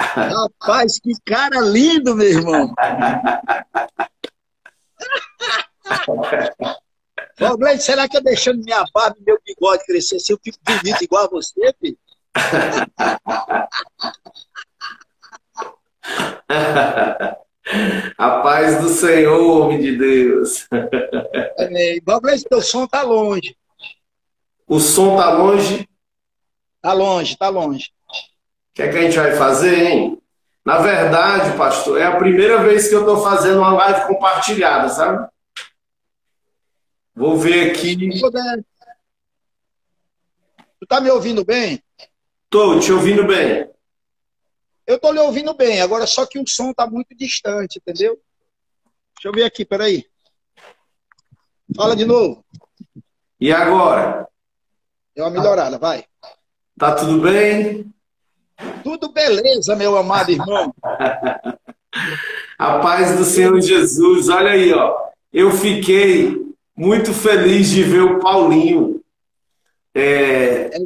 Rapaz, que cara lindo, meu irmão. Ô, será que eu deixando minha barba e meu bigode crescer assim, eu fico bonito igual a você, filho? A paz do Senhor, homem de Deus. Amém. Valente, teu som tá longe. O som tá longe? Tá longe, tá longe. O que é que a gente vai fazer, hein? Na verdade, pastor, é a primeira vez que eu estou fazendo uma live compartilhada, sabe? Vou ver aqui. Tu tá me ouvindo bem? Tô te ouvindo bem. Eu tô lhe ouvindo bem, agora só que o som tá muito distante, entendeu? Deixa eu ver aqui, peraí. Fala de novo. E agora? Deu uma melhorada, vai. Tá tudo bem? Tudo beleza, meu amado irmão. A paz do Senhor Jesus. Olha aí, ó. Eu fiquei muito feliz de ver o Paulinho é, é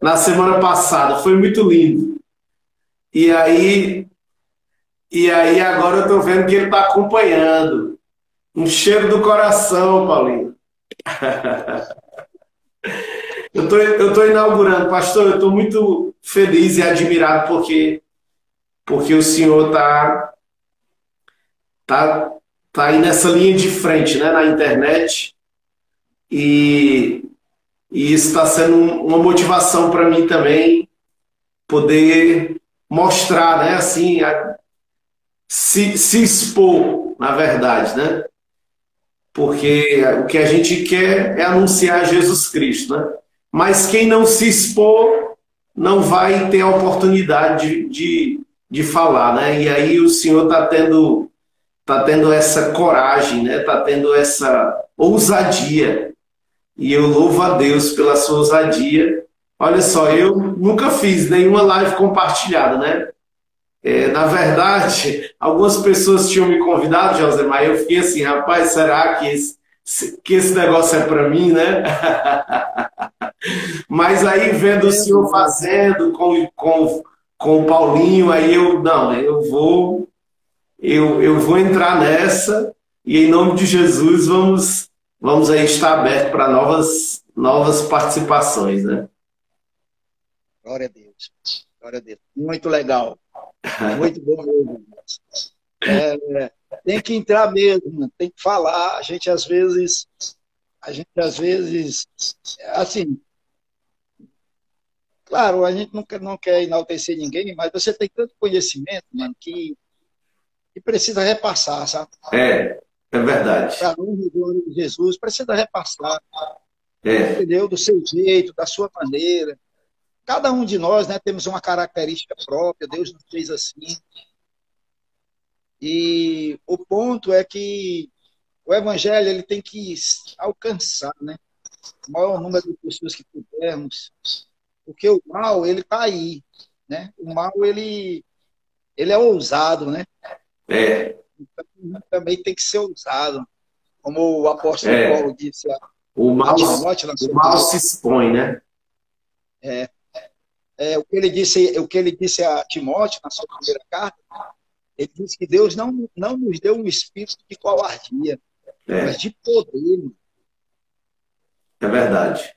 na semana passada. Foi muito lindo. E aí, e aí agora eu tô vendo que ele tá acompanhando. Um cheiro do coração, Paulinho. Eu tô, eu tô inaugurando, pastor, eu tô muito feliz e admirado porque porque o senhor tá tá tá aí nessa linha de frente, né, na internet. E, e isso está sendo uma motivação para mim também poder mostrar, né, assim, a, se, se expor, na verdade, né? Porque o que a gente quer é anunciar Jesus Cristo, né? Mas quem não se expor não vai ter a oportunidade de, de, de falar, né? E aí o Senhor está tendo, tá tendo essa coragem, né? Está tendo essa ousadia. E eu louvo a Deus pela sua ousadia. Olha só, eu nunca fiz nenhuma live compartilhada, né? É, na verdade, algumas pessoas tinham me convidado, José, mas eu fiquei assim, rapaz, será que esse, que esse negócio é para mim, né? Mas aí vendo o senhor fazendo com, com, com o Paulinho, aí eu, não, eu vou, eu, eu vou entrar nessa e em nome de Jesus vamos, vamos aí estar aberto para novas, novas participações, né? Glória a Deus. Glória a Deus. Muito legal. Muito bom mesmo. É, tem que entrar mesmo, tem que falar. A gente às vezes, a gente às vezes, assim, claro, a gente não quer, não quer enaltecer ninguém, mas você tem tanto conhecimento, mano, que, que precisa repassar, sabe? É, é verdade. Para honra de Jesus, precisa repassar. É. Entendeu? Do seu jeito, da sua maneira. Cada um de nós, né, temos uma característica própria, Deus nos fez assim. E o ponto é que o evangelho ele tem que alcançar, né? O maior número de pessoas que pudermos, porque o mal ele está aí, né? O mal ele ele é ousado, né? É. Então, também tem que ser ousado, como o apóstolo é. Paulo disse. O mal, o mal se expõe, né? É. é. o que ele disse, o que ele disse a Timóteo na sua primeira carta, ele diz que Deus não, não nos deu um espírito de covardia, é. mas de poder. É verdade.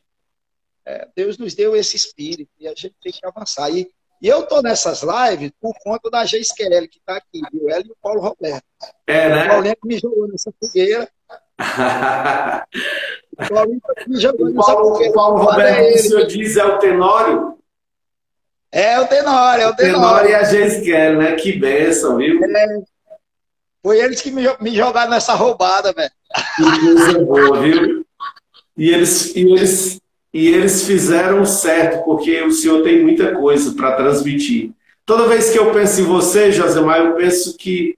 É, Deus nos deu esse espírito e a gente tem que avançar. E, e eu estou nessas lives por conta da Geis Kelly, que está aqui, viu? Ela e o Paulo Roberto. É, né? O Paulinho me jogou nessa fogueira. o Paulinho me jogou o Paulo, nessa fogueira. O Paulo Roberto, o senhor diz, é o Tenório? É o Tenório, é o Tenório. Tenório e a Jessica, né? Que benção, viu? É. Foi eles que me, me jogaram nessa roubada, velho. Que coisa boa, viu? E eles, e, eles, e eles fizeram certo, porque o senhor tem muita coisa para transmitir. Toda vez que eu penso em você, Josemar, eu penso que,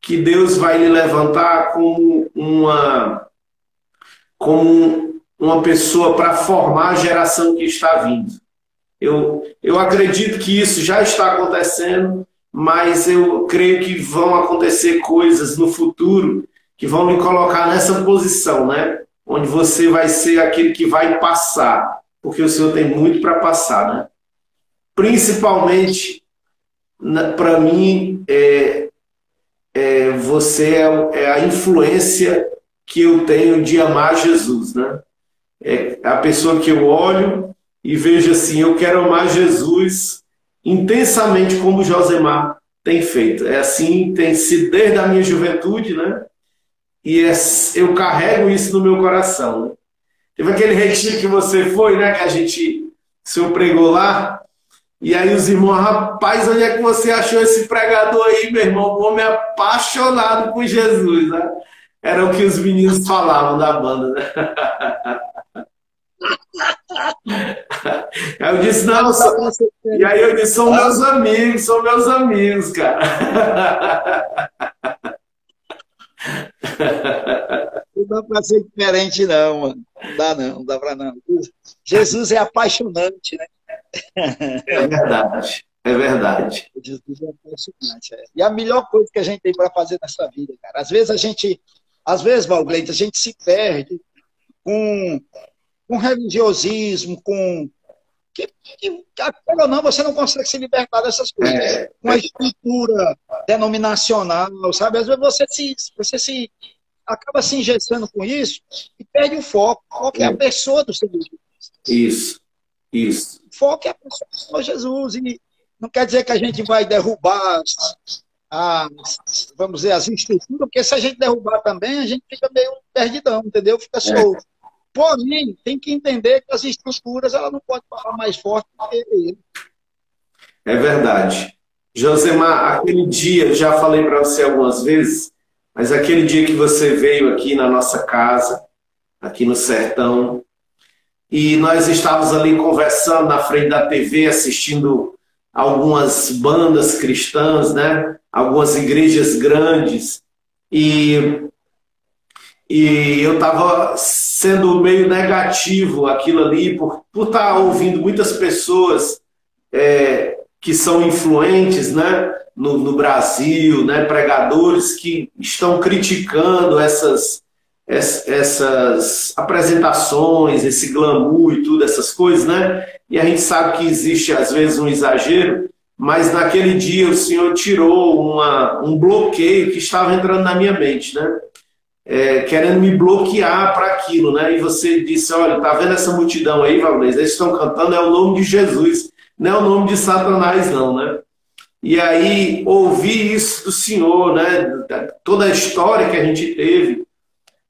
que Deus vai lhe levantar como uma, como uma pessoa para formar a geração que está vindo. Eu, eu acredito que isso já está acontecendo, mas eu creio que vão acontecer coisas no futuro que vão me colocar nessa posição, né? Onde você vai ser aquele que vai passar porque o Senhor tem muito para passar, né? Principalmente, para mim, é, é, você é, é, a influência que eu tenho de amar Jesus, né? É a pessoa que eu olho e vejo assim, eu quero amar Jesus intensamente como Josemar tem feito. É assim, tem sido desde a minha juventude, né? E é, eu carrego isso no meu coração. Teve aquele retiro que você foi, né? Que a gente, senhor pregou lá. E aí os irmãos, rapaz, onde é que você achou esse pregador aí, meu irmão? O homem apaixonado por Jesus, né? Era o que os meninos falavam da banda, né? Aí eu disse, não, sou... e aí eu disse, são meus amigos, são meus amigos, cara. Não dá para ser diferente, não, mano. Não dá, não, não dá para não. Jesus é apaixonante, né? É verdade, é verdade. Jesus é apaixonante. É. E a melhor coisa que a gente tem para fazer nessa vida, cara. Às vezes a gente, às vezes, Valgleito, a gente se perde com, com religiosismo, com. Que, que, ou não, você não consegue se libertar dessas coisas. É, com a estrutura denominacional, sabe? Às vezes você se, você se acaba se engessando com isso e perde o foco. O foco é, é a pessoa do Senhor Jesus. Isso, isso. O foco é a pessoa do Senhor Jesus. E não quer dizer que a gente vai derrubar as, vamos dizer, as estruturas, porque se a gente derrubar também, a gente fica meio perdidão, entendeu? Fica é. solto. É. Porém, tem que entender que as estruturas ela não pode falar mais forte do que ele. É verdade. Josemar, aquele dia, já falei para você algumas vezes, mas aquele dia que você veio aqui na nossa casa, aqui no sertão, e nós estávamos ali conversando na frente da TV, assistindo algumas bandas cristãs, né? Algumas igrejas grandes. E, e eu estava sendo meio negativo aquilo ali, por, estar tá ouvindo muitas pessoas é, que são influentes, né? no, no Brasil, né, pregadores que estão criticando essas, essas apresentações, esse glamour e tudo, essas coisas, né? E a gente sabe que existe às vezes um exagero, mas naquele dia o Senhor tirou uma, um bloqueio que estava entrando na minha mente, né? É, querendo me bloquear para aquilo, né? E você disse, olha, tá vendo essa multidão aí, Valdez? Eles estão cantando é o nome de Jesus, não é o nome de Satanás, não, né? E aí, ouvir isso do Senhor, né? Toda a história que a gente teve,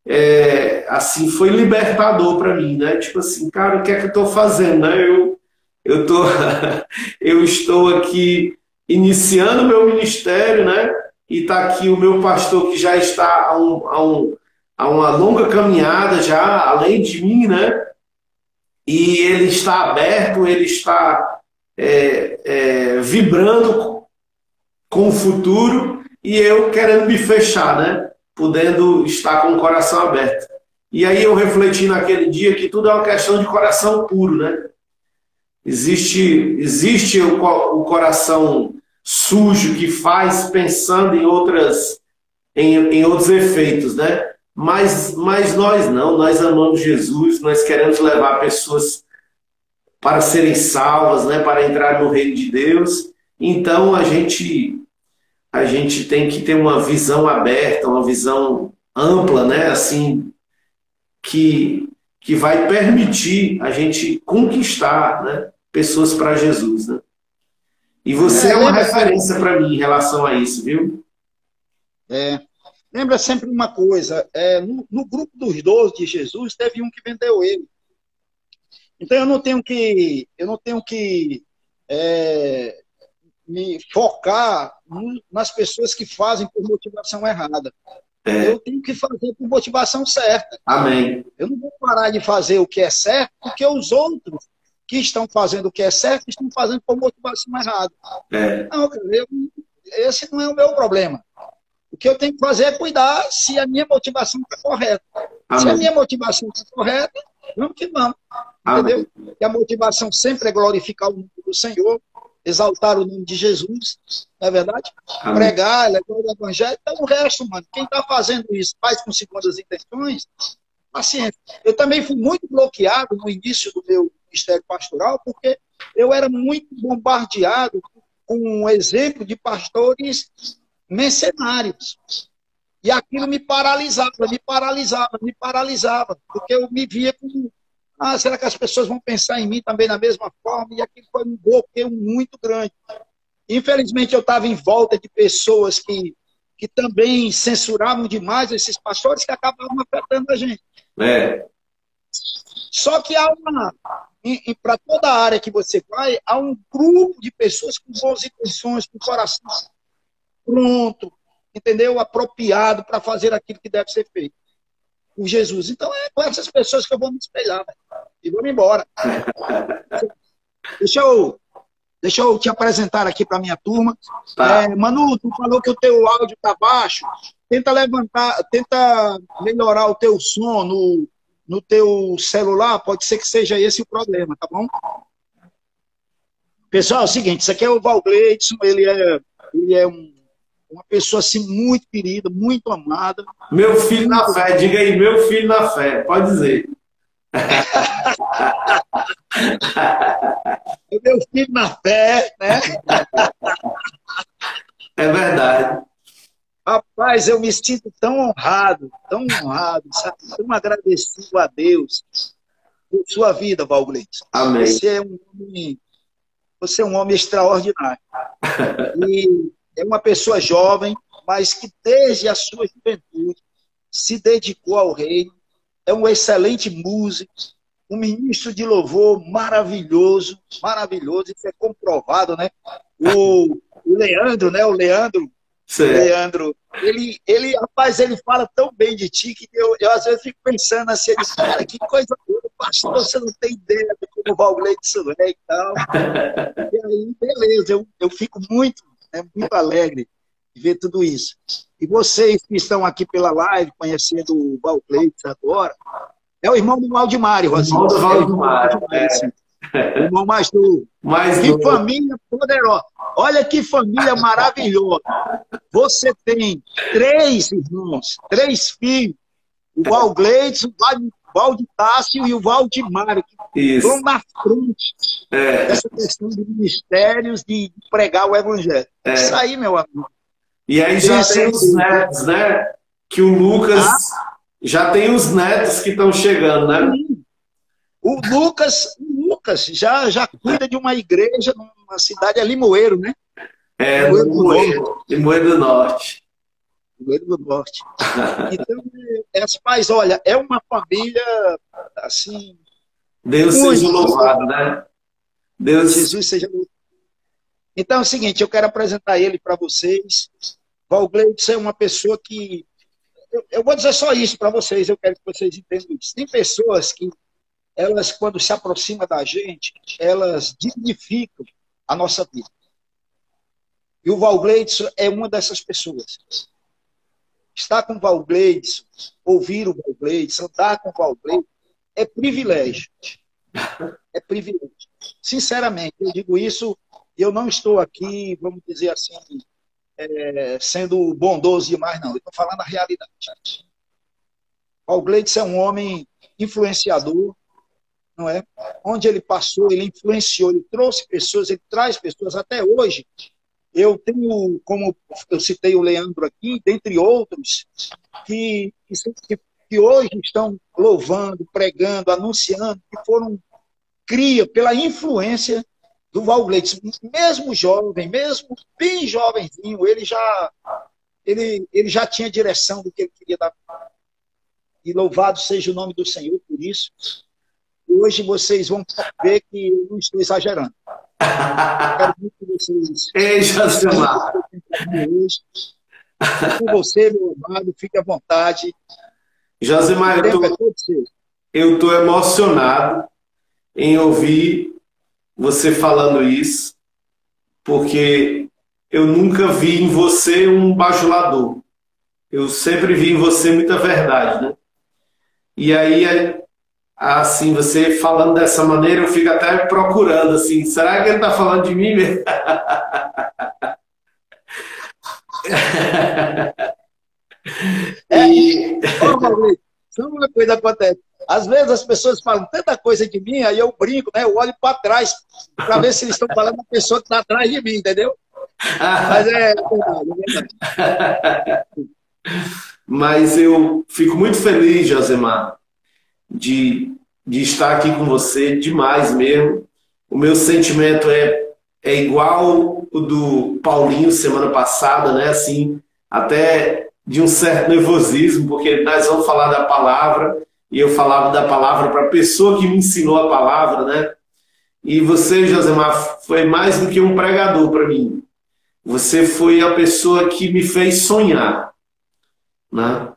é, assim, foi libertador para mim, né? Tipo assim, cara, o que é que eu estou fazendo, né? Eu, eu, tô, eu estou aqui iniciando meu ministério, né? E está aqui o meu pastor que já está a, um, a, um, a uma longa caminhada já, além de mim, né? E ele está aberto, ele está é, é, vibrando com o futuro e eu querendo me fechar, né? Podendo estar com o coração aberto. E aí eu refleti naquele dia que tudo é uma questão de coração puro, né? Existe, existe o, o coração sujo que faz pensando em outras em, em outros efeitos, né? Mas, mas nós não, nós amamos Jesus, nós queremos levar pessoas para serem salvas, né, para entrar no reino de Deus. Então a gente a gente tem que ter uma visão aberta, uma visão ampla, né, assim, que que vai permitir a gente conquistar, né, pessoas para Jesus, né? E você é, é uma referência para mim em relação a isso, viu? É. Lembra sempre uma coisa, é, no, no grupo dos doze de Jesus teve um que vendeu ele. Então eu não tenho que, eu não tenho que é, me focar nas pessoas que fazem por motivação errada. É. Eu tenho que fazer por motivação certa. Amém. Eu não vou parar de fazer o que é certo, porque os outros que estão fazendo o que é certo estão fazendo por motivação errada. É. Não, eu, esse não é o meu problema. O que eu tenho que fazer é cuidar se a minha motivação está correta. Amém. Se a minha motivação está correta, vamos que vamos. Entendeu? Amém. E a motivação sempre é glorificar o nome do Senhor, exaltar o nome de Jesus, não é verdade? Amém. Pregar, levar o evangelho, então o resto, mano, quem está fazendo isso faz com segundas intenções, paciência. Eu também fui muito bloqueado no início do meu, ministério pastoral, porque eu era muito bombardeado com um exemplo de pastores mercenários. E aquilo me paralisava, me paralisava, me paralisava, porque eu me via como, ah, será que as pessoas vão pensar em mim também da mesma forma? E aquilo foi um bloqueio muito grande. Infelizmente, eu estava em volta de pessoas que, que também censuravam demais esses pastores que acabavam afetando a gente. É. Só que há uma. Para toda a área que você vai, há um grupo de pessoas com boas intenções, com coração pronto, entendeu? Apropriado para fazer aquilo que deve ser feito por Jesus. Então é com essas pessoas que eu vou me espelhar, véio. e vou embora. Deixa eu, deixa eu te apresentar aqui para minha turma. Tá. É, Manu, tu falou que o teu áudio está baixo. Tenta levantar, tenta melhorar o teu som no, no teu celular. Pode ser que seja esse o problema, tá bom? Pessoal, é o seguinte, isso aqui é o Val Gleidson, ele é, ele é um uma pessoa assim muito querida, muito amada. Meu filho na fé, diga aí, meu filho na fé, pode dizer. meu filho na fé, né? É verdade. Rapaz, eu me sinto tão honrado, tão honrado, sabe? tão agradecido a Deus por sua vida, Valgleito. Amém. Você é um homem, você é um homem extraordinário. E é uma pessoa jovem, mas que desde a sua juventude se dedicou ao reino. É um excelente músico, um ministro de louvor maravilhoso, maravilhoso, isso é comprovado, né? O, o Leandro, né? O Leandro, Leandro, ele, ele, rapaz, ele fala tão bem de ti que eu, eu às vezes fico pensando assim, ele, cara, que coisa boa, pastor, você não tem ideia de como o Valgleidson é e tal. E aí, beleza, eu, eu fico muito é muito alegre de ver tudo isso. E vocês que estão aqui pela live, conhecendo o Valcleites agora, é o irmão do Valdimário, Rosinho. Irmão do Valdimário. É. O irmão mais novo. Mais que família poderosa. Olha que família maravilhosa. Você tem três irmãos, três filhos. O Valgleides, o Valditácio e o Valdimário, que estão na frente é. dessa questão de ministérios, de pregar o evangelho. É. Isso aí, meu amigo. E aí já Esse tem os netos, né? Que o Lucas ah. já tem os netos que estão chegando, né? O Lucas, o Lucas já, já cuida de uma igreja numa cidade, é Limoeiro, né? É, Limoeiro, Limoeiro, Limoeiro do Norte. Limoeiro do Norte. Então, é, pais, olha, é uma família, assim... Deus seja louvado, né? Deus... Jesus seja louvado. Então é o seguinte, eu quero apresentar ele para vocês. Valgleidson é uma pessoa que. Eu, eu vou dizer só isso para vocês, eu quero que vocês entendam isso. Tem pessoas que, elas, quando se aproximam da gente, elas dignificam a nossa vida. E o Valgleidson é uma dessas pessoas. Estar com o Valgleidson, ouvir o Valgleidson, andar com o Valgleidson, é privilégio. É privilégio. Sinceramente, eu digo isso eu não estou aqui, vamos dizer assim, é, sendo bondoso demais, não. Eu estou falando a realidade. Paul Gleitz é um homem influenciador, não é? Onde ele passou, ele influenciou, ele trouxe pessoas, ele traz pessoas. Até hoje, eu tenho, como eu citei o Leandro aqui, dentre outros, que, que, que hoje estão louvando, pregando, anunciando, que foram cria pela influência do Valgleitson, mesmo jovem, mesmo bem jovenzinho, ele já, ele, ele já tinha direção do que ele queria dar. E louvado seja o nome do Senhor por isso. Hoje vocês vão ver que eu não estou exagerando. quero muito que vocês. Ei! Com você, meu amado, fique à vontade. Josimar, eu estou emocionado em ouvir você falando isso, porque eu nunca vi em você um bajulador. Eu sempre vi em você muita verdade, né? E aí, assim, você falando dessa maneira, eu fico até procurando, assim, será que ele está falando de mim mesmo? É, e... Uma coisa acontece. Às vezes as pessoas falam tanta coisa de mim, aí eu brinco, né? Eu olho para trás para ver se eles estão falando da pessoa que está atrás de mim, entendeu? Mas é, é verdade, é verdade. Mas eu fico muito feliz, Josemar, de, de estar aqui com você, demais mesmo. O meu sentimento é, é igual o do Paulinho semana passada, né? Assim, até de um certo nervosismo, porque nós vamos falar da palavra, e eu falava da palavra para a pessoa que me ensinou a palavra, né? E você, Josemar, foi mais do que um pregador para mim. Você foi a pessoa que me fez sonhar. Né?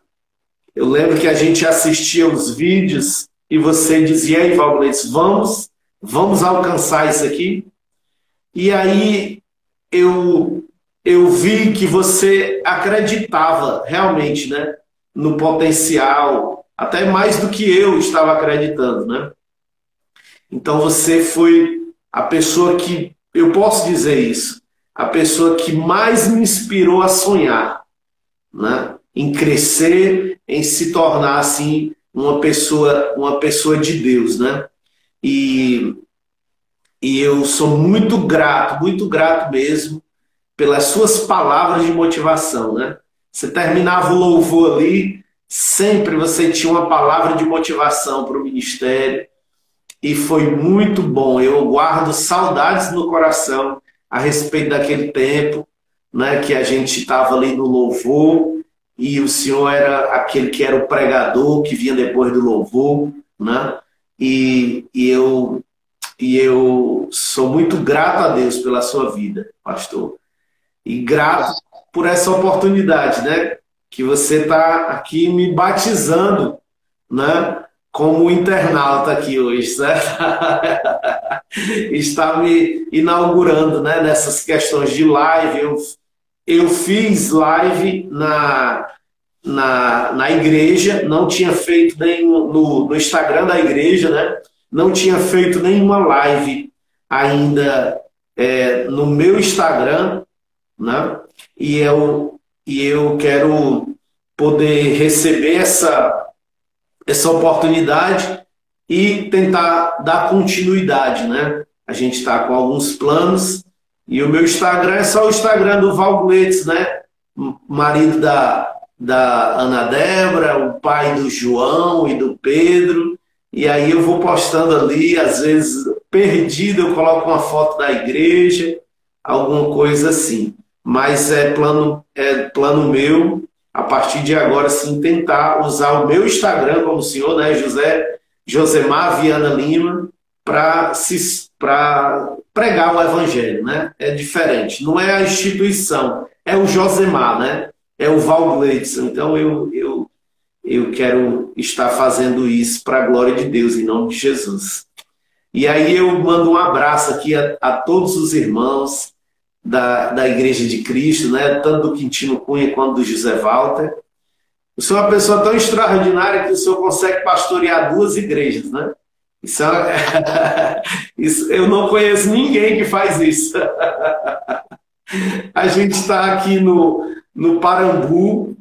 Eu lembro que a gente assistia os vídeos e você dizia, aí, Valgleides, vamos, vamos alcançar isso aqui. E aí eu, eu vi que você acreditava realmente né, no potencial, até mais do que eu estava acreditando. Né? Então você foi a pessoa que, eu posso dizer isso, a pessoa que mais me inspirou a sonhar, né? Em crescer, em se tornar assim uma pessoa, uma pessoa de Deus, né? E, e eu sou muito grato, muito grato mesmo pelas suas palavras de motivação, né? Você terminava o louvor ali, sempre você tinha uma palavra de motivação para o ministério e foi muito bom. Eu guardo saudades no coração a respeito daquele tempo, né, que a gente estava ali no louvor e o senhor era aquele que era o pregador que vinha depois do louvor, né? E, e eu e eu sou muito grato a Deus pela sua vida, pastor. E grato por essa oportunidade, né? Que você está aqui me batizando, né? como internauta aqui hoje, certo? Está me inaugurando né, nessas questões de live. Eu, eu fiz live na, na, na igreja, não tinha feito nem no, no Instagram da igreja, né? Não tinha feito nenhuma live ainda é, no meu Instagram, né? E eu, e eu quero poder receber essa essa oportunidade e tentar dar continuidade, né? A gente está com alguns planos e o meu Instagram é só o Instagram do Valguetes, né? Marido da, da Ana Débora, o pai do João e do Pedro. E aí eu vou postando ali, às vezes perdido, eu coloco uma foto da igreja, alguma coisa assim. Mas é plano, é plano meu a partir de agora, sim, tentar usar o meu Instagram como o senhor, né, José Josemar Viana Lima, para pregar o evangelho, né? É diferente. Não é a instituição, é o Josemar, né? É o Val Gleidson. Então eu, eu, eu quero estar fazendo isso para a glória de Deus, em nome de Jesus. E aí eu mando um abraço aqui a, a todos os irmãos, da, da Igreja de Cristo, né? tanto do Quintino Cunha quanto do José Walter. O senhor é uma pessoa tão extraordinária que o senhor consegue pastorear duas igrejas, né? Isso, é... isso eu não conheço ninguém que faz isso. A gente está aqui no, no Parambu,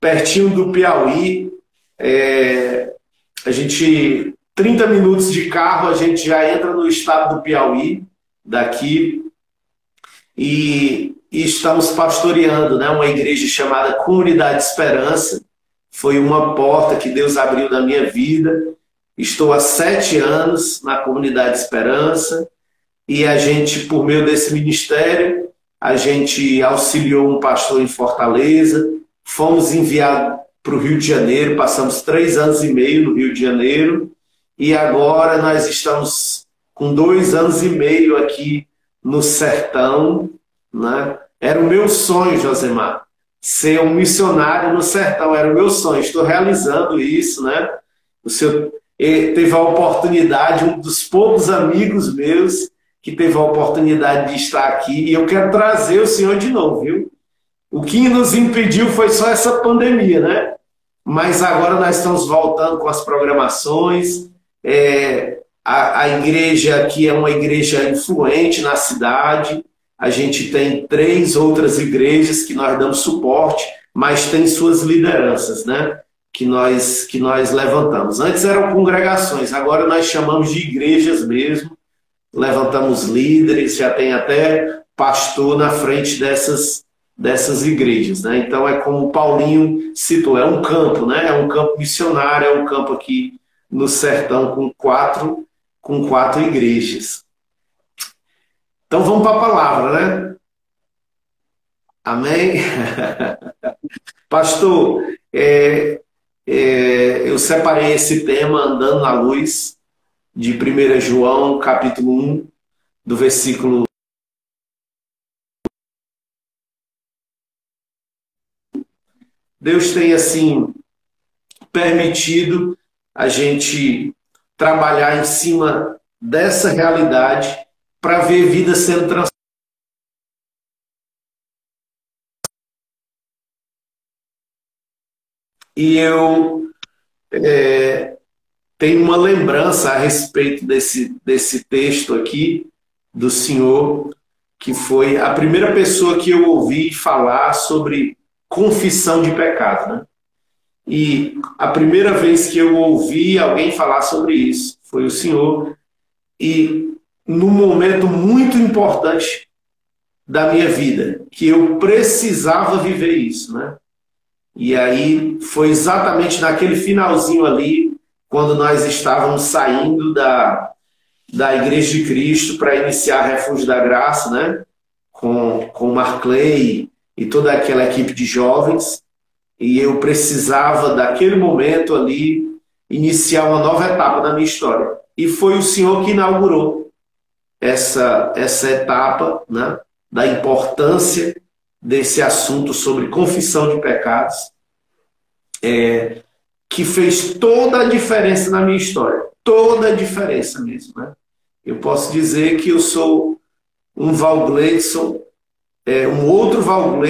pertinho do Piauí. É... a gente, 30 minutos de carro, a gente já entra no estado do Piauí, daqui e, e estamos pastoreando né, uma igreja chamada Comunidade Esperança. Foi uma porta que Deus abriu na minha vida. Estou há sete anos na Comunidade Esperança e a gente, por meio desse ministério, a gente auxiliou um pastor em Fortaleza, fomos enviados para o Rio de Janeiro, passamos três anos e meio no Rio de Janeiro e agora nós estamos com dois anos e meio aqui no sertão, né? Era o meu sonho, Josemar, ser um missionário no sertão, era o meu sonho. Estou realizando isso, né? O senhor teve a oportunidade, um dos poucos amigos meus que teve a oportunidade de estar aqui, e eu quero trazer o senhor de novo, viu? O que nos impediu foi só essa pandemia, né? Mas agora nós estamos voltando com as programações. É, a, a igreja aqui é uma igreja influente na cidade. A gente tem três outras igrejas que nós damos suporte, mas tem suas lideranças, né? que nós que nós levantamos. Antes eram congregações, agora nós chamamos de igrejas mesmo. Levantamos líderes, já tem até pastor na frente dessas dessas igrejas, né? Então é como o Paulinho citou, é um campo, né? É um campo missionário, é um campo aqui no sertão com quatro com quatro igrejas. Então vamos para a palavra, né? Amém? Pastor, é, é, eu separei esse tema andando na luz de 1 João, capítulo 1, do versículo Deus tem assim permitido a gente trabalhar em cima dessa realidade para ver vida sendo transformada. E eu é, tenho uma lembrança a respeito desse, desse texto aqui do Senhor, que foi a primeira pessoa que eu ouvi falar sobre confissão de pecado. Né? E a primeira vez que eu ouvi alguém falar sobre isso foi o Senhor. E num momento muito importante da minha vida, que eu precisava viver isso, né? E aí foi exatamente naquele finalzinho ali, quando nós estávamos saindo da, da Igreja de Cristo para iniciar Refúgio da Graça, né? Com, com Marclay e toda aquela equipe de jovens. E eu precisava, daquele momento ali, iniciar uma nova etapa da minha história. E foi o Senhor que inaugurou essa, essa etapa né, da importância desse assunto sobre confissão de pecados, é, que fez toda a diferença na minha história. Toda a diferença mesmo. Né? Eu posso dizer que eu sou um Val é, um outro Val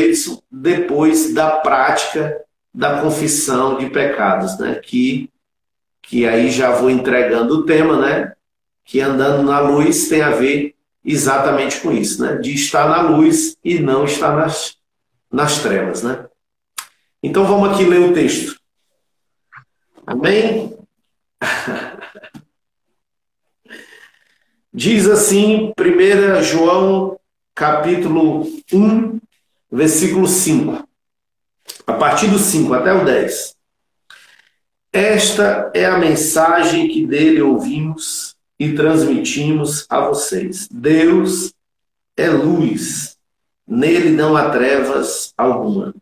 depois da prática da confissão de pecados, né? que, que aí já vou entregando o tema, né? que andando na luz tem a ver exatamente com isso, né? De estar na luz e não estar nas, nas trevas, né? Então vamos aqui ler o texto. Amém? Diz assim, 1 João, capítulo 1, versículo 5. A partir do 5 até o 10. Esta é a mensagem que dele ouvimos e transmitimos a vocês. Deus é luz, nele não há trevas alguma.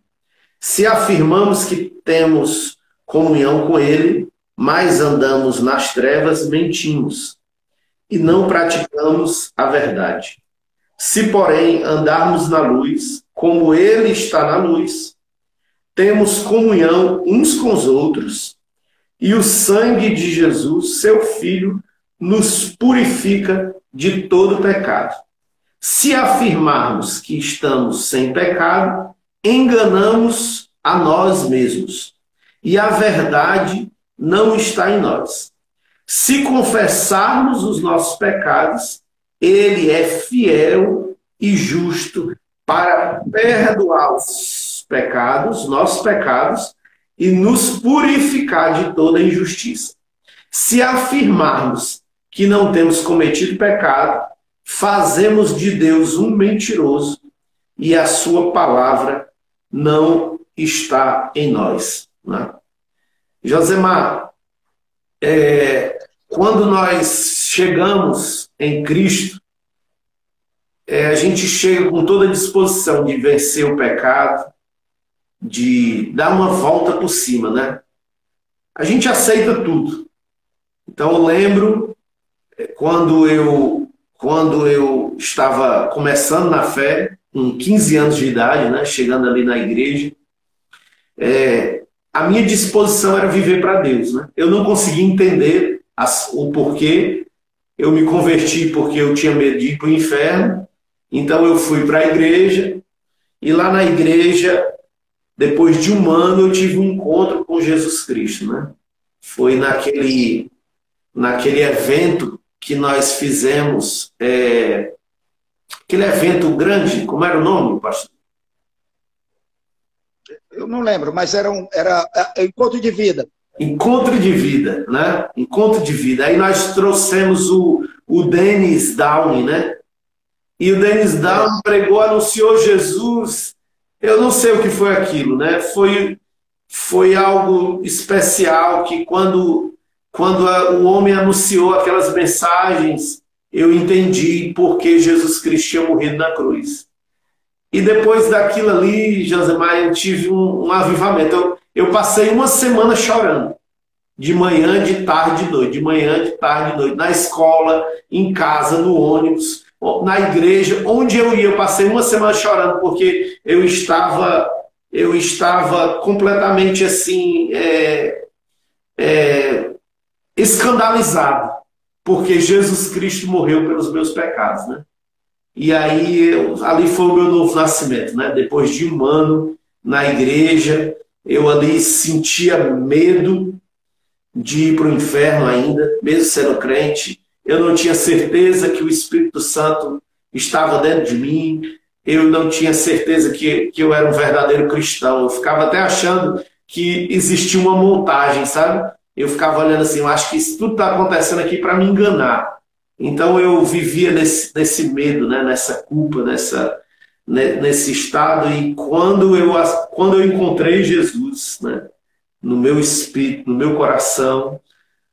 Se afirmamos que temos comunhão com ele, mas andamos nas trevas, mentimos e não praticamos a verdade. Se, porém, andarmos na luz, como ele está na luz, temos comunhão uns com os outros, e o sangue de Jesus, seu Filho, nos purifica de todo pecado. Se afirmarmos que estamos sem pecado, enganamos a nós mesmos e a verdade não está em nós. Se confessarmos os nossos pecados, ele é fiel e justo para perdoar os pecados, nossos pecados, e nos purificar de toda injustiça. Se afirmarmos que não temos cometido pecado, fazemos de Deus um mentiroso e a sua palavra não está em nós. Né? Josemar, é, quando nós chegamos em Cristo, é, a gente chega com toda a disposição de vencer o pecado, de dar uma volta por cima, né? A gente aceita tudo. Então eu lembro quando eu, quando eu estava começando na fé, com 15 anos de idade, né, chegando ali na igreja, é, a minha disposição era viver para Deus. Né? Eu não conseguia entender as, o porquê. Eu me converti porque eu tinha medo de ir para o inferno. Então eu fui para a igreja. E lá na igreja, depois de um ano, eu tive um encontro com Jesus Cristo. Né? Foi naquele, naquele evento que nós fizemos é, aquele evento grande, como era o nome, pastor? Eu não lembro, mas era, um, era é, encontro de vida. Encontro de vida, né? Encontro de vida. Aí nós trouxemos o, o Dennis Downey, né? E o Dennis Downey pregou, anunciou Jesus. Eu não sei o que foi aquilo, né? Foi, foi algo especial que quando, quando a, o homem anunciou aquelas mensagens, eu entendi por que Jesus Cristo tinha morrido na cruz. E depois daquilo ali, Josemar, eu tive um, um avivamento. Eu, eu passei uma semana chorando. De manhã, de tarde, de noite. De manhã, de tarde, de noite. Na escola, em casa, no ônibus, na igreja, onde eu ia. Eu passei uma semana chorando porque eu estava, eu estava completamente assim, é, é, escandalizado. Porque Jesus Cristo morreu pelos meus pecados, né? E aí, eu, ali foi o meu novo nascimento, né? Depois de um ano na igreja, eu ali sentia medo de ir para o inferno ainda, mesmo sendo crente. Eu não tinha certeza que o Espírito Santo estava dentro de mim. Eu não tinha certeza que, que eu era um verdadeiro cristão. Eu ficava até achando que existia uma montagem, sabe? Eu ficava olhando assim, eu acho que isso tudo está acontecendo aqui para me enganar. Então eu vivia nesse, nesse medo, né, nessa culpa, nessa, né, nesse estado. E quando eu, quando eu encontrei Jesus né, no meu espírito, no meu coração,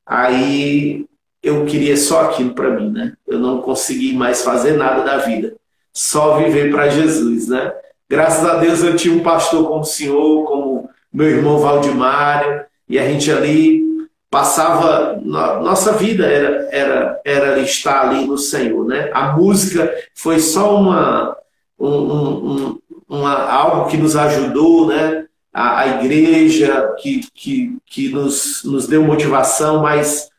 aí eu queria só aquilo para mim. Né? Eu não consegui mais fazer nada da vida, só viver para Jesus. Né? Graças a Deus eu tinha um pastor como o senhor, como meu irmão Valdimário, e a gente ali passava nossa vida era, era, era estar ali no Senhor, né? A música foi só uma, um, um, uma algo que nos ajudou, né? A, a, igreja que, que, que nos, nos deu motivação, mas,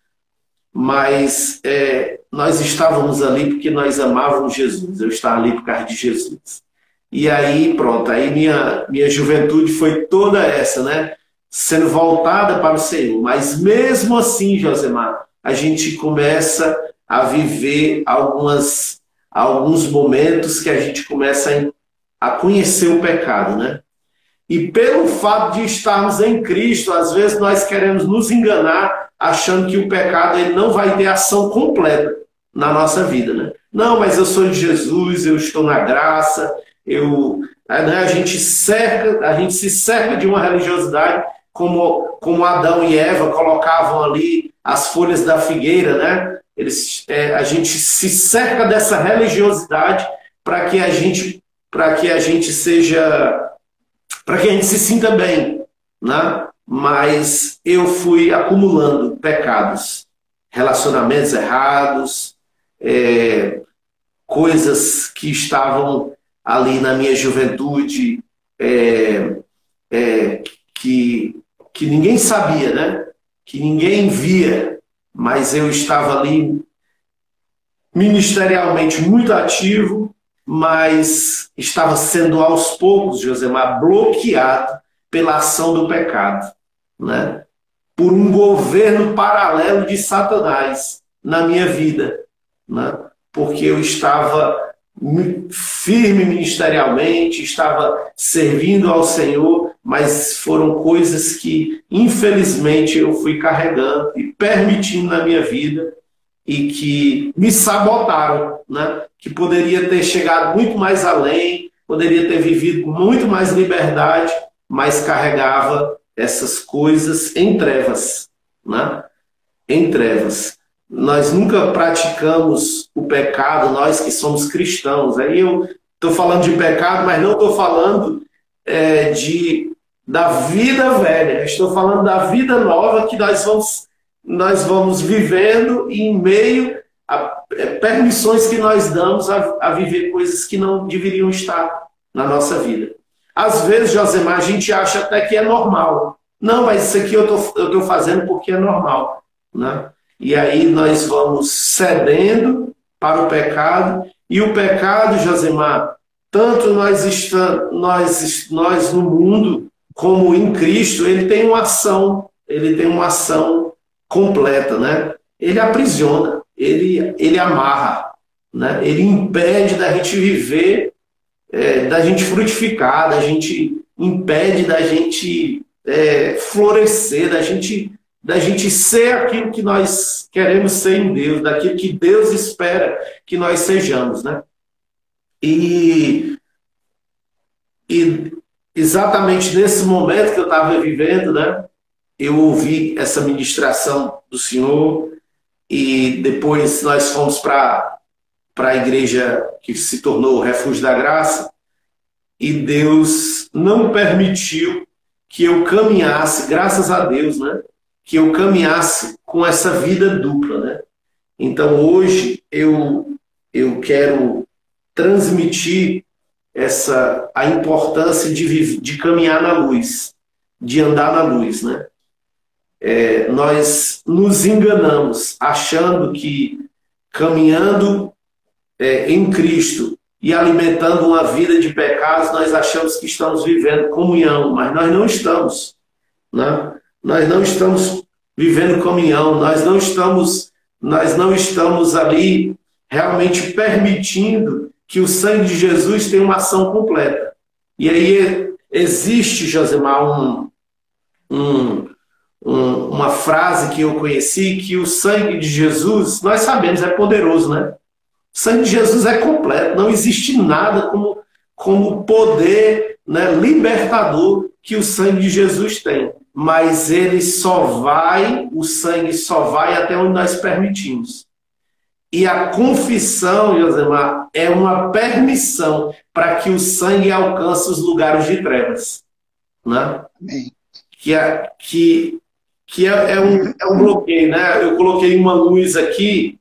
mas é, nós estávamos ali porque nós amávamos Jesus. Eu estava ali por causa de Jesus. E aí, pronto, aí minha, minha juventude foi toda essa, né? Sendo voltada para o Senhor. Mas mesmo assim, Josemar, a gente começa a viver algumas, alguns momentos que a gente começa a, conhecer o pecado, né? E pelo fato de estarmos em Cristo, às vezes nós queremos nos enganar achando que o pecado ele não vai ter ação completa na nossa vida, né? Não, mas eu sou de Jesus, eu estou na graça, eu, né, a gente cerca, a gente se cerca de uma religiosidade como, como Adão e Eva colocavam ali as folhas da figueira, né? Eles, é, a gente se cerca dessa religiosidade para que a gente para que a gente seja para que a gente se sinta bem, né? Mas eu fui acumulando pecados, relacionamentos errados, é, coisas que estavam ali na minha juventude, é, é, que que ninguém sabia, né? Que ninguém via, mas eu estava ali ministerialmente muito ativo, mas estava sendo aos poucos, Josemar, bloqueado pela ação do pecado, né? Por um governo paralelo de Satanás na minha vida, né? Porque eu estava firme ministerialmente, estava servindo ao Senhor, mas foram coisas que, infelizmente, eu fui carregando e permitindo na minha vida e que me sabotaram, né? que poderia ter chegado muito mais além, poderia ter vivido com muito mais liberdade, mas carregava essas coisas em trevas, né? em trevas nós nunca praticamos o pecado, nós que somos cristãos. Aí eu estou falando de pecado, mas não estou falando é, de da vida velha. Estou falando da vida nova que nós vamos nós vamos vivendo em meio a é, permissões que nós damos a, a viver coisas que não deveriam estar na nossa vida. Às vezes, Josemar, a gente acha até que é normal. Não, mas isso aqui eu estou fazendo porque é normal. Né? E aí nós vamos cedendo para o pecado, e o pecado, Josemar, tanto nós, estamos, nós, nós no mundo como em Cristo, ele tem uma ação, ele tem uma ação completa, né? Ele aprisiona, ele, ele amarra, né? ele impede da gente viver, é, da gente frutificar, da gente impede da gente é, florescer, da gente, da gente ser aquilo que nós queremos ser em Deus, daquilo que Deus espera que nós sejamos, né? E, e exatamente nesse momento que eu estava vivendo, né? Eu ouvi essa ministração do Senhor e depois nós fomos para para a igreja que se tornou o Refúgio da Graça e Deus não permitiu que eu caminhasse, graças a Deus, né? Que eu caminhasse com essa vida dupla, né? Então hoje eu eu quero transmitir essa a importância de, de caminhar na luz, de andar na luz, né? É, nós nos enganamos achando que caminhando é, em Cristo e alimentando uma vida de pecados, nós achamos que estamos vivendo comunhão, mas nós não estamos. Né? Nós não estamos vivendo comunhão, nós não estamos, nós não estamos ali realmente permitindo que o sangue de Jesus tenha uma ação completa. E aí existe, Josemar, um, um, um, uma frase que eu conheci, que o sangue de Jesus, nós sabemos, é poderoso, né? O sangue de Jesus é completo, não existe nada como, como poder né, libertador que o sangue de Jesus tem. Mas ele só vai, o sangue só vai até onde nós permitimos. E a confissão, Josemar, é uma permissão para que o sangue alcance os lugares de trevas. Né? Amém. Que, é, que, que é, é, um, é um bloqueio. Né? Eu coloquei uma luz aqui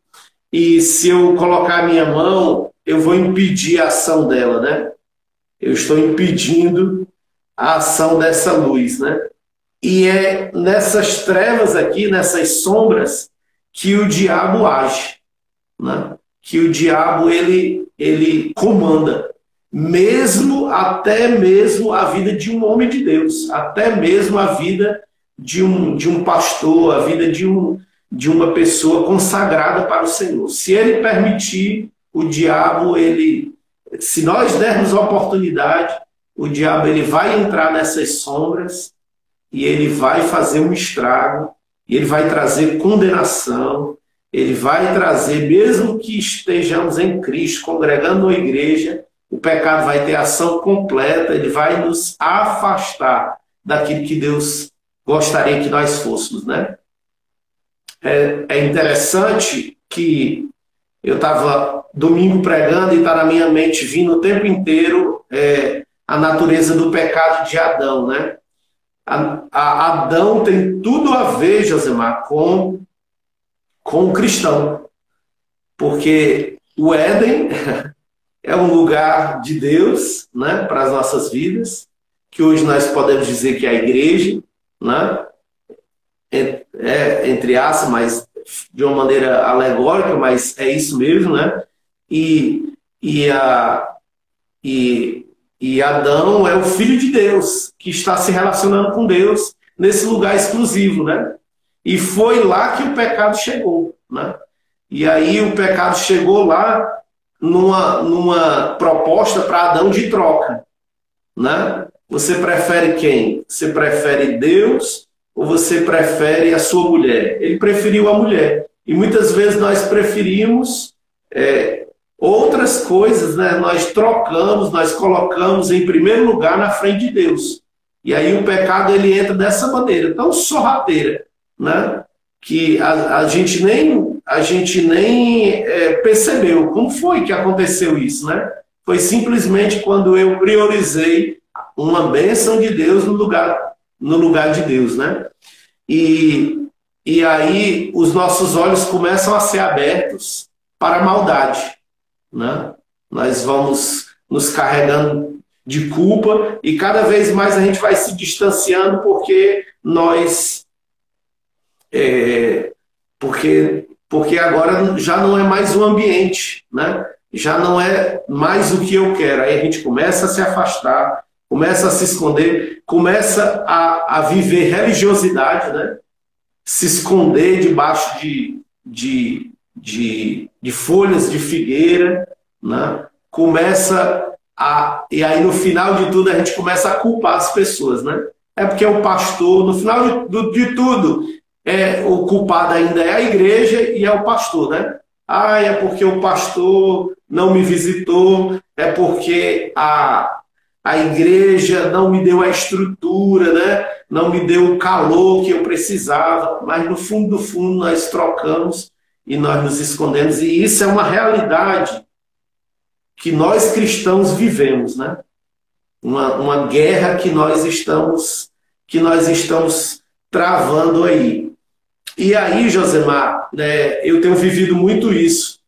e se eu colocar a minha mão, eu vou impedir a ação dela, né? Eu estou impedindo a ação dessa luz, né? E é nessas trevas aqui, nessas sombras, que o diabo age, né? Que o diabo ele ele comanda, mesmo até mesmo a vida de um homem de Deus, até mesmo a vida de um de um pastor, a vida de um de uma pessoa consagrada para o Senhor. Se ele permitir, o diabo, ele, se nós dermos oportunidade, o diabo ele vai entrar nessas sombras e ele vai fazer um estrago, e ele vai trazer condenação, ele vai trazer, mesmo que estejamos em Cristo, congregando na igreja, o pecado vai ter ação completa, ele vai nos afastar daquilo que Deus gostaria que nós fôssemos, né? é, é interessante que eu estava domingo pregando e está na minha mente vindo o tempo inteiro é, a natureza do pecado de Adão, né? A, a Adão tem tudo a ver, Josemar, com, com o cristão. Porque o Éden é um lugar de Deus né, para as nossas vidas, que hoje nós podemos dizer que é a igreja, né? é, entre aspas, mas de uma maneira alegórica, mas é isso mesmo, né? E, e, a, e, e Adão é o filho de Deus, que está se relacionando com Deus nesse lugar exclusivo, né? E foi lá que o pecado chegou, né? E aí o pecado chegou lá numa, numa proposta para Adão de troca, né? Você prefere quem? Você prefere Deus ou você prefere a sua mulher? Ele preferiu a mulher. E muitas vezes nós preferimos é, outras coisas, né? nós trocamos, nós colocamos em primeiro lugar na frente de Deus. E aí o pecado ele entra dessa maneira, tão sorrateira, né? que a, a gente nem, a gente nem é, percebeu como foi que aconteceu isso. Né? Foi simplesmente quando eu priorizei uma bênção de Deus no lugar no lugar de Deus, né? E, e aí os nossos olhos começam a ser abertos para a maldade, né? Nós vamos nos carregando de culpa e cada vez mais a gente vai se distanciando porque nós é, porque porque agora já não é mais o ambiente, né? Já não é mais o que eu quero. Aí a gente começa a se afastar, começa a se esconder, começa a, a viver religiosidade, né? se esconder debaixo de, de, de, de folhas de figueira, né? começa a, e aí no final de tudo a gente começa a culpar as pessoas, né? É porque o pastor, no final de, de tudo, é, o culpado ainda é a igreja e é o pastor, né? Ah, é porque o pastor não me visitou, é porque a, a igreja não me deu a estrutura, né? não me deu o calor que eu precisava, mas no fundo do fundo nós trocamos e nós nos escondemos, e isso é uma realidade que nós cristãos vivemos, né? Uma, uma guerra que nós estamos que nós estamos travando aí. E aí, Josemar, né, eu tenho vivido muito isso,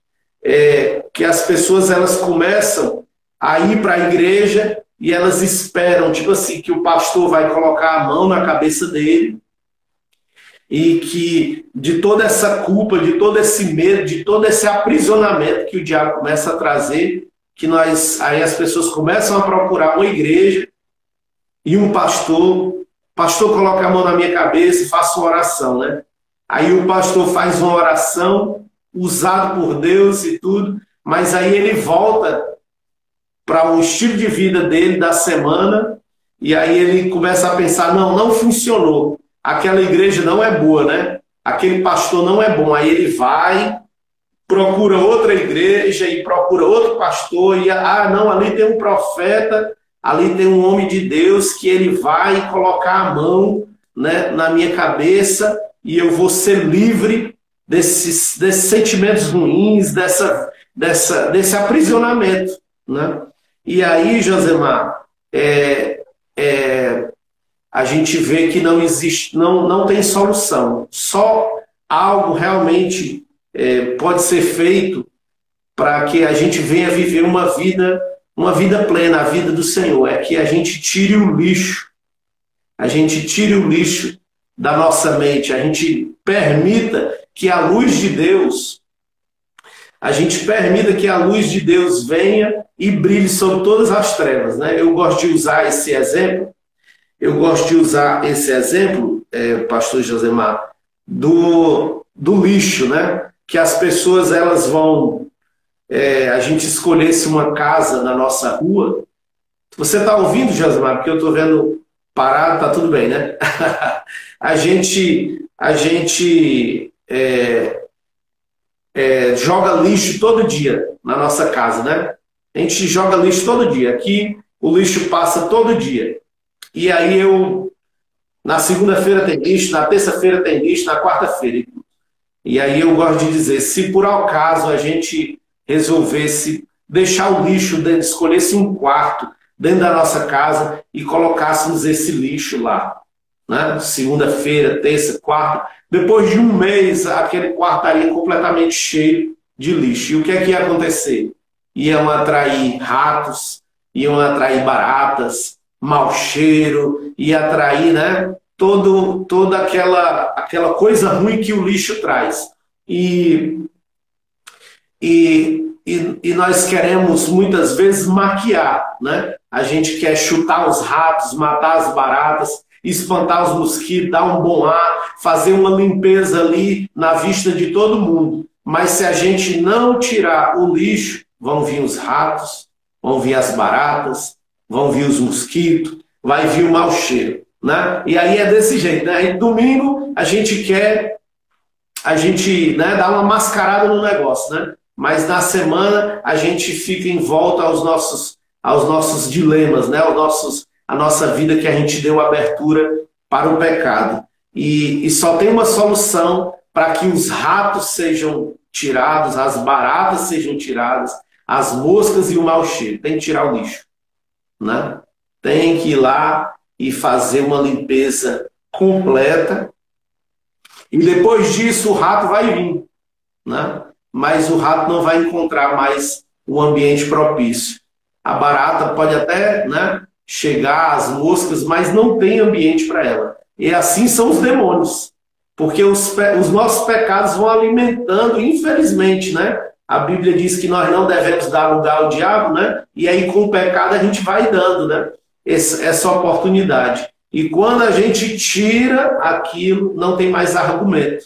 é, que as pessoas elas começam a ir para a igreja e elas esperam, tipo assim, que o pastor vai colocar a mão na cabeça dele e que de toda essa culpa, de todo esse medo, de todo esse aprisionamento que o diabo começa a trazer, que nós aí as pessoas começam a procurar uma igreja e um pastor, pastor coloca a mão na minha cabeça e faça uma oração, né? Aí o pastor faz uma oração usado por Deus e tudo, mas aí ele volta para o estilo de vida dele da semana e aí ele começa a pensar: não, não funcionou. Aquela igreja não é boa, né? Aquele pastor não é bom. Aí ele vai, procura outra igreja e procura outro pastor e ah, não, ali tem um profeta, ali tem um homem de Deus que ele vai colocar a mão né, na minha cabeça e eu vou ser livre desses, desses sentimentos ruins, dessa, dessa, desse aprisionamento. Né? E aí, Josemar, é, é, a gente vê que não existe, não, não tem solução. Só algo realmente é, pode ser feito para que a gente venha viver uma vida, uma vida plena, a vida do Senhor. É que a gente tire o lixo, a gente tire o lixo da nossa mente, a gente permita que a luz de Deus, a gente permita que a luz de Deus venha e brilhe sobre todas as trevas. Né? Eu gosto de usar esse exemplo, eu gosto de usar esse exemplo, é, pastor Josemar, do, do lixo, né? Que as pessoas elas vão. É, a gente escolhesse uma casa na nossa rua. Você está ouvindo, Josemar? Porque eu estou vendo parado, tá tudo bem, né? a gente, a gente é, é, joga lixo todo dia na nossa casa, né? A gente joga lixo todo dia. Aqui o lixo passa todo dia. E aí eu, na segunda-feira tem lixo, na terça-feira tem lixo, na quarta-feira. E aí eu gosto de dizer, se por acaso a gente resolvesse deixar o lixo, escolhesse um quarto dentro da nossa casa e colocássemos esse lixo lá. Né? Segunda-feira, terça, quarta. Depois de um mês, aquele quarto estaria completamente cheio de lixo. E o que é que ia acontecer? Iam atrair ratos, iam atrair baratas, mau cheiro, ia atrair né, todo, toda aquela, aquela coisa ruim que o lixo traz. E, e, e, e nós queremos muitas vezes maquiar, né? A gente quer chutar os ratos, matar as baratas, espantar os mosquitos, dar um bom ar, fazer uma limpeza ali na vista de todo mundo. Mas se a gente não tirar o lixo, vão vir os ratos, vão vir as baratas, vão vir os mosquitos, vai vir o mau cheiro. Né? E aí é desse jeito. Né? Domingo a gente quer, a gente né, dá uma mascarada no negócio, né? mas na semana a gente fica em volta aos nossos aos nossos dilemas, né? aos nossos, a nossa vida que a gente deu abertura para o pecado. E, e só tem uma solução para que os ratos sejam tirados, as baratas sejam tiradas, as moscas e o mau cheiro. Tem que tirar o lixo. Né? Tem que ir lá e fazer uma limpeza completa. E depois disso o rato vai vir. Né? Mas o rato não vai encontrar mais o ambiente propício. A barata pode até né, chegar, as moscas, mas não tem ambiente para ela. E assim são os demônios. Porque os, os nossos pecados vão alimentando, infelizmente, né? A Bíblia diz que nós não devemos dar lugar ao diabo, né? E aí com o pecado a gente vai dando, né? Essa oportunidade. E quando a gente tira aquilo, não tem mais argumento.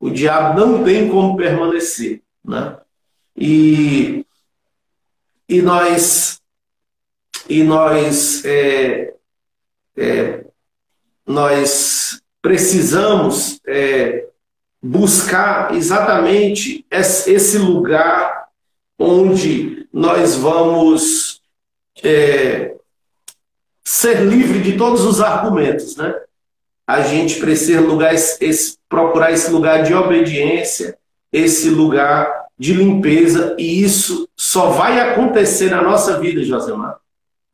O diabo não tem como permanecer, né? E e nós e nós, é, é, nós precisamos é, buscar exatamente esse lugar onde nós vamos é, ser livre de todos os argumentos, né? A gente precisa lugar, esse, procurar esse lugar de obediência, esse lugar de limpeza, e isso só vai acontecer na nossa vida, Josemar,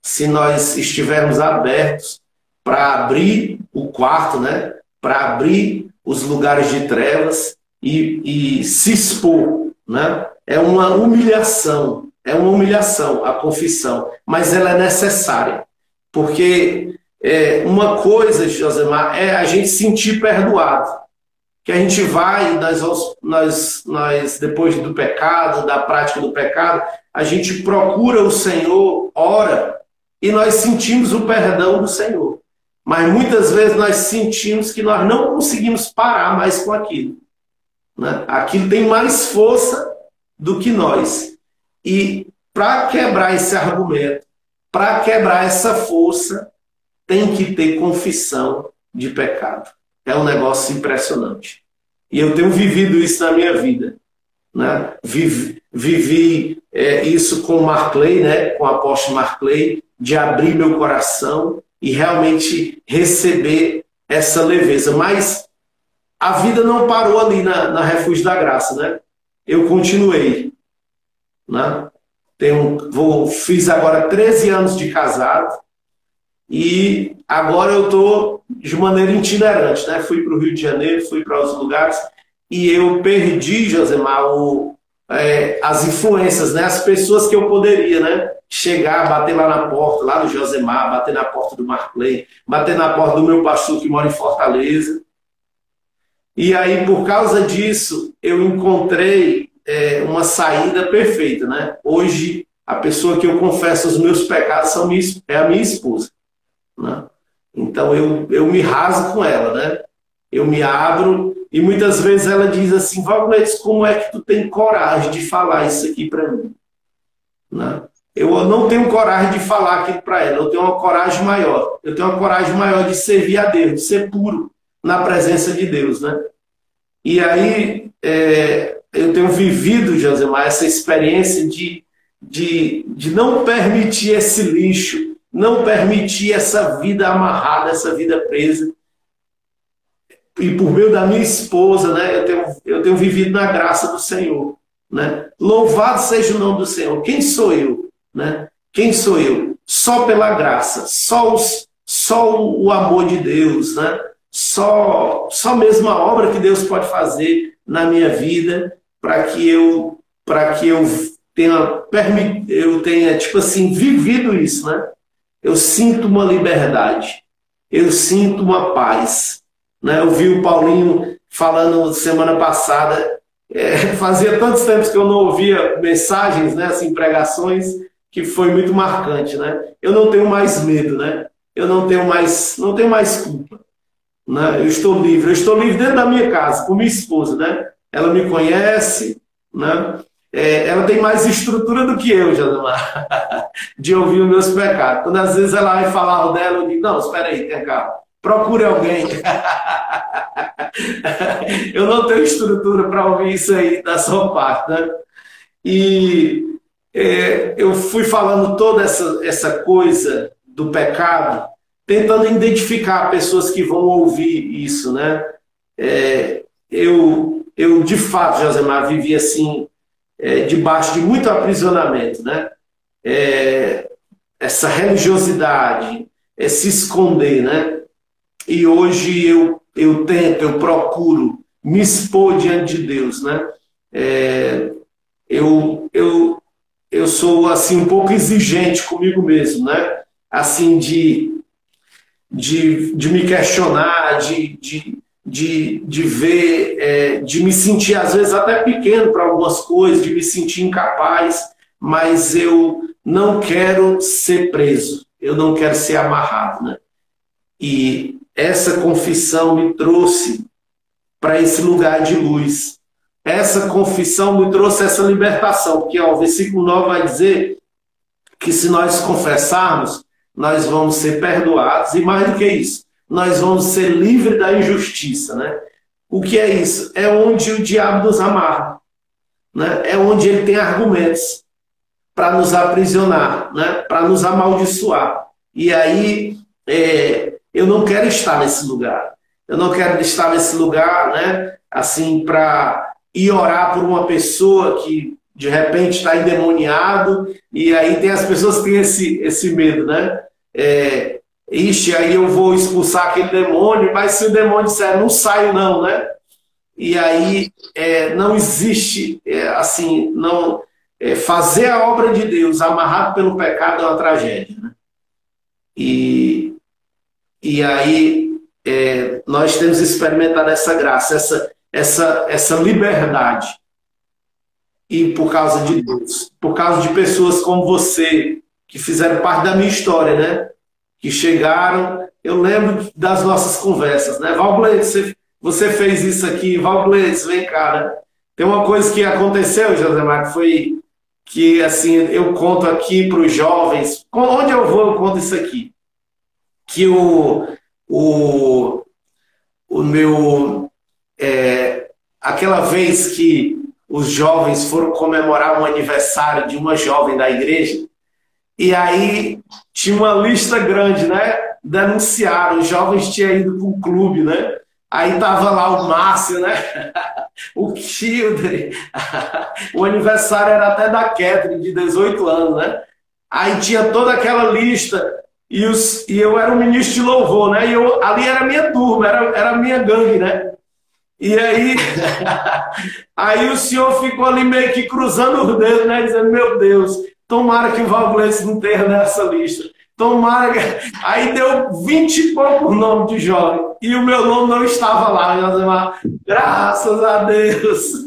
se nós estivermos abertos para abrir o quarto, né? Para abrir os lugares de trevas e, e se expor, né? É uma humilhação, é uma humilhação a confissão, mas ela é necessária, porque é, uma coisa, Josemar, é a gente sentir perdoado, que a gente vai, nós, nós, nós depois do pecado, da prática do pecado, a gente procura o Senhor, ora, e nós sentimos o perdão do Senhor. Mas muitas vezes nós sentimos que nós não conseguimos parar mais com aquilo. Né? Aquilo tem mais força do que nós. E para quebrar esse argumento, para quebrar essa força, tem que ter confissão de pecado. É um negócio impressionante. E eu tenho vivido isso na minha vida. Né? Vivi, vivi é, isso com o Marclay, né? com o apóstolo Marclay, de abrir meu coração e realmente receber essa leveza. Mas a vida não parou ali na, na Refúgio da Graça, né? Eu continuei. Né? Tenho, vou, fiz agora 13 anos de casado e agora eu estou de maneira itinerante, né? Fui para o Rio de Janeiro, fui para outros lugares e eu perdi, Josemar, o, é, as influências, né? As pessoas que eu poderia, né? Chegar, bater lá na porta, lá do Josemar, bater na porta do Marclay, bater na porta do meu pastor que mora em Fortaleza. E aí, por causa disso, eu encontrei é, uma saída perfeita, né? Hoje, a pessoa que eu confesso os meus pecados são minha, é a minha esposa. Né? Então eu, eu me raso com ela, né? Eu me abro e muitas vezes ela diz assim, Wagner, como é que tu tem coragem de falar isso aqui para mim? Né? Eu não tenho coragem de falar aquilo para ela, eu tenho uma coragem maior. Eu tenho uma coragem maior de servir a Deus, de ser puro na presença de Deus, né? E aí é, eu tenho vivido, Josemar, essa experiência de, de, de não permitir esse lixo não permitir essa vida amarrada, essa vida presa. E por meio da minha esposa, né, eu tenho, eu tenho vivido na graça do Senhor. Né? Louvado seja o nome do Senhor. Quem sou eu? Né? Quem sou eu? Só pela graça, só, os, só o amor de Deus, né? só, só mesmo a obra que Deus pode fazer na minha vida para que eu para que eu tenha eu tenha tipo assim vivido isso, né? Eu sinto uma liberdade, eu sinto uma paz. Né? Eu vi o Paulinho falando semana passada, é, fazia tantos tempos que eu não ouvia mensagens, né, assim, pregações, que foi muito marcante. Né? Eu não tenho mais medo, né? eu não tenho mais, não tenho mais culpa. Né? Eu estou livre, eu estou livre dentro da minha casa, com minha esposa. Né? Ela me conhece, né? É, ela tem mais estrutura do que eu, Jadamar, de ouvir os meus pecados. Quando às vezes ela vai falar dela, eu digo, não, espera aí, tem calma. Procure alguém. eu não tenho estrutura para ouvir isso aí da sua parte. Né? E é, eu fui falando toda essa, essa coisa do pecado, tentando identificar pessoas que vão ouvir isso. Né? É, eu, eu, de fato, Josemar, vivi assim é, debaixo de muito aprisionamento, né? É, essa religiosidade, é se esconder, né? E hoje eu, eu tento, eu procuro me expor diante de Deus, né? É, eu, eu, eu sou assim um pouco exigente comigo mesmo, né? Assim de, de, de me questionar, de, de, de, de ver, é, de me sentir às vezes até pequeno para algumas coisas, de me sentir incapaz, mas eu não quero ser preso, eu não quero ser amarrado. Né? E essa confissão me trouxe para esse lugar de luz. Essa confissão me trouxe essa libertação, porque ó, o versículo 9 vai dizer que se nós confessarmos, nós vamos ser perdoados e mais do que isso, nós vamos ser livres da injustiça, né? O que é isso? É onde o diabo nos amarra, né? É onde ele tem argumentos para nos aprisionar, né? Para nos amaldiçoar. E aí é, eu não quero estar nesse lugar. Eu não quero estar nesse lugar, né? Assim, para ir orar por uma pessoa que de repente está endemoniado, e aí tem as pessoas que têm esse, esse medo, né? É, Ixi, aí eu vou expulsar aquele demônio, mas se o demônio disser não saio não, né? E aí é, não existe, é, assim, não é, fazer a obra de Deus amarrado pelo pecado é uma tragédia, né? E, e aí é, nós temos experimentado essa graça, essa, essa, essa liberdade. E por causa de Deus, por causa de pessoas como você, que fizeram parte da minha história, né? Que chegaram. Eu lembro das nossas conversas, né? Valbleis, você, fez isso aqui, Valbleis, vem cá, né? Tem uma coisa que aconteceu, José Marco, foi que assim eu conto aqui para os jovens, onde eu vou eu conto isso aqui, que o, o, o meu é, aquela vez que os jovens foram comemorar um aniversário de uma jovem da igreja e aí tinha uma lista grande, né? Denunciaram, os jovens tinham ido para um clube, né? Aí tava lá o Márcio, né? o Children. o aniversário era até da Catherine, de 18 anos, né? Aí tinha toda aquela lista. E, os, e eu era um ministro de louvor, né? E eu, ali era minha turma, era, era minha gangue, né? E aí, aí o senhor ficou ali meio que cruzando os dedos, né? Dizendo, meu Deus, Tomara que o Valglense não tenha nessa lista. Tomara que... Aí deu 20 e pouco nome de jovem. E o meu nome não estava lá. Graças a Deus.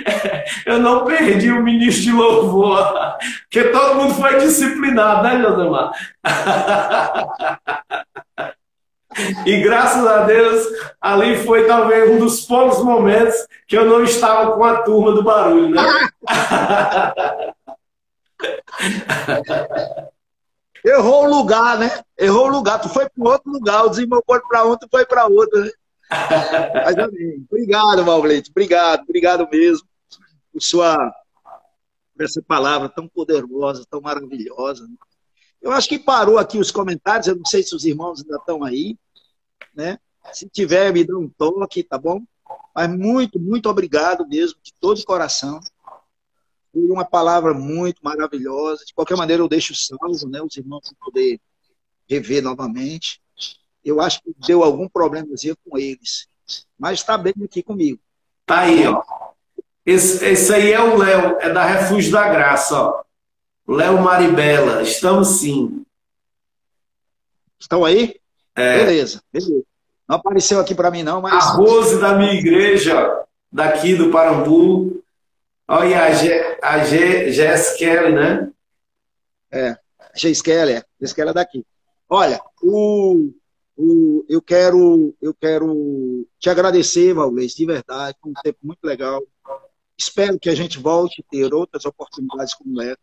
Eu não perdi o ministro de louvor. Porque todo mundo foi disciplinado, né, Josemar? E graças a Deus, ali foi talvez um dos poucos momentos que eu não estava com a turma do barulho, né? Errou o lugar, né? Errou o lugar. Tu foi para outro lugar. O desembarcou para um, tu foi para outro, né? Mas amém. Obrigado, Valvleite. Obrigado, obrigado mesmo por sua por essa palavra tão poderosa, tão maravilhosa. Né? Eu acho que parou aqui os comentários. Eu não sei se os irmãos ainda estão aí, né? Se tiver, me dá um toque, tá bom? Mas muito, muito obrigado mesmo, de todo o coração. Uma palavra muito maravilhosa. De qualquer maneira, eu deixo salvo, né? Os irmãos vão poder rever novamente. Eu acho que deu algum problemazinho com eles. Mas está bem aqui comigo. Tá aí, ó. Esse, esse aí é o Léo, é da Refúgio da Graça, ó. Léo Maribela, estamos sim. Estão aí? É. Beleza, beleza. Não apareceu aqui para mim, não, mas. A Rose da minha igreja, daqui do Parambu, Olha, a, G, a G, Jess Kelly, né? É, Jess Kelly, é. Jess Kelly é daqui. Olha, o, o, eu, quero, eu quero te agradecer, Valês, de verdade, foi um tempo muito legal. Espero que a gente volte a ter outras oportunidades como essa.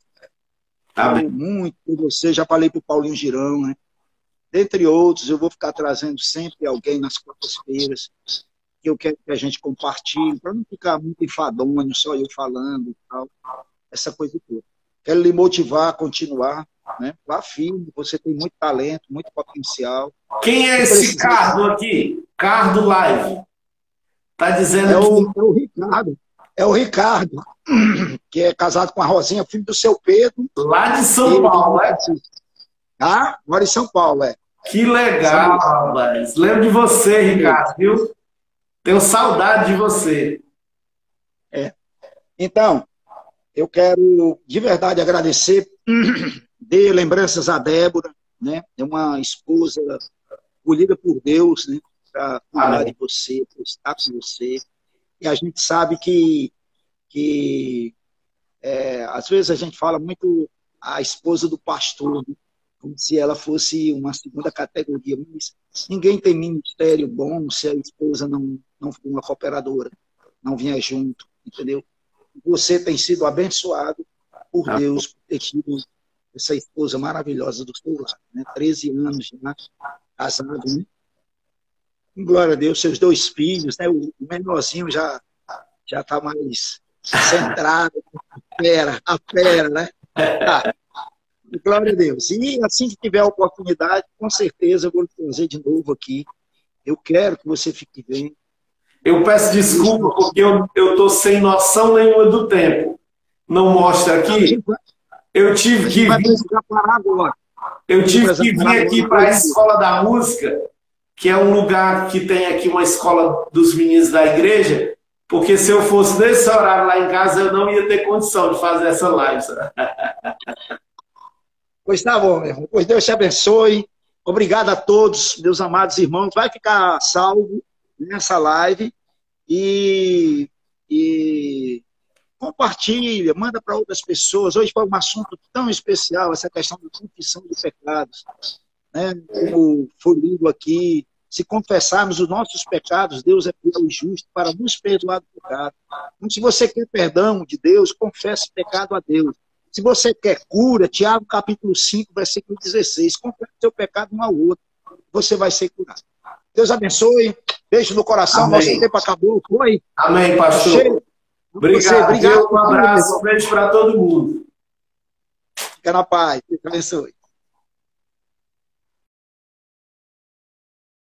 Tá muito por você, já falei para o Paulinho Girão, né? Dentre outros, eu vou ficar trazendo sempre alguém nas quartas-feiras que eu quero que a gente compartilhe, para não ficar muito enfadonho, só eu falando e tal, essa coisa toda. Quero lhe motivar a continuar, né? Vá firme, você tem muito talento, muito potencial. Quem é esse Cardo aqui? Cardo Live. Tá dizendo é o, que... é o Ricardo. É o Ricardo, que é casado com a Rosinha, filho do seu Pedro. Lá de São Paulo, é? Ah, mora em São Paulo, é. Que legal, rapaz. Lembro de você, Ricardo, viu? Tenho saudade de você. É. Então, eu quero de verdade agradecer, dê lembranças a Débora, né? É uma esposa escolhida por Deus, né? Para cuidar de você, para estar com você. E a gente sabe que, que é, às vezes a gente fala muito a esposa do pastor, né? Como se ela fosse uma segunda categoria. Mas ninguém tem ministério bom se a esposa não, não for uma cooperadora, não vier junto, entendeu? Você tem sido abençoado por Deus, por ter tido essa esposa maravilhosa do seu lado, né? 13 anos já casado, né? Glória a Deus, seus dois filhos, né? O menorzinho já já está mais centrado, a fera, a fera, né? Tá. Glória a Deus. E assim que tiver a oportunidade, com certeza eu vou trazer de novo aqui. Eu quero que você fique bem. Eu peço desculpa porque eu estou sem noção nenhuma do tempo. Não mostra aqui. Eu tive que vir. Eu tive que vir aqui para a Escola da Música, que é um lugar que tem aqui uma escola dos meninos da igreja, porque se eu fosse nesse horário lá em casa, eu não ia ter condição de fazer essa live. Pois tá bom, meu irmão. Pois Deus te abençoe. Obrigado a todos, meus amados irmãos. Vai ficar salvo nessa live e, e compartilha, manda para outras pessoas. Hoje foi um assunto tão especial, essa questão da confissão de pecados. Né? Como foi lido aqui, se confessarmos os nossos pecados, Deus é fiel e justo para nos perdoar do pecado. Então, se você quer perdão de Deus, confesse pecado a Deus. Se você quer cura, Tiago capítulo 5, versículo 16, confesse seu pecado um ao outro, você vai ser curado. Deus abençoe, beijo no coração, Amém. nosso tempo acabou, foi? Amém, pastor. Cheio. Obrigado, você, obrigado. Um abraço, um beijo para todo mundo. Fica na paz, Deus abençoe.